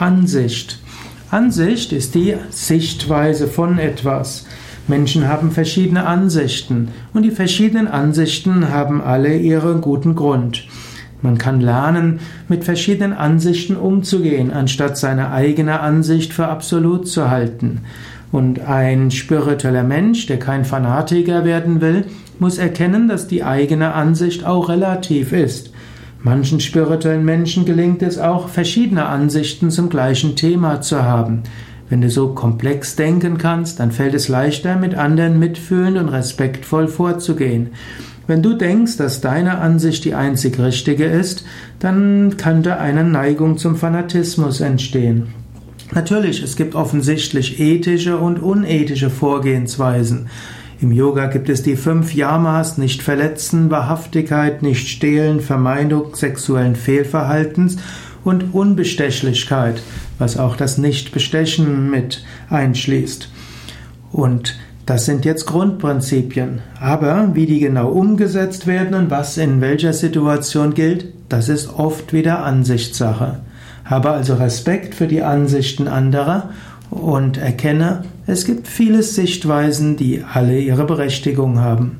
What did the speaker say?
Ansicht. Ansicht ist die Sichtweise von etwas. Menschen haben verschiedene Ansichten und die verschiedenen Ansichten haben alle ihren guten Grund. Man kann lernen, mit verschiedenen Ansichten umzugehen, anstatt seine eigene Ansicht für absolut zu halten. Und ein spiritueller Mensch, der kein Fanatiker werden will, muss erkennen, dass die eigene Ansicht auch relativ ist. Manchen spirituellen Menschen gelingt es auch, verschiedene Ansichten zum gleichen Thema zu haben. Wenn du so komplex denken kannst, dann fällt es leichter, mit anderen mitfühlend und respektvoll vorzugehen. Wenn du denkst, dass deine Ansicht die einzig richtige ist, dann könnte eine Neigung zum Fanatismus entstehen. Natürlich, es gibt offensichtlich ethische und unethische Vorgehensweisen. Im Yoga gibt es die fünf Yamas, nicht verletzen, Wahrhaftigkeit, nicht stehlen, Vermeidung sexuellen Fehlverhaltens und Unbestechlichkeit, was auch das Nichtbestechen mit einschließt. Und das sind jetzt Grundprinzipien. Aber wie die genau umgesetzt werden und was in welcher Situation gilt, das ist oft wieder Ansichtssache. Habe also Respekt für die Ansichten anderer und erkenne, es gibt viele Sichtweisen, die alle ihre Berechtigung haben.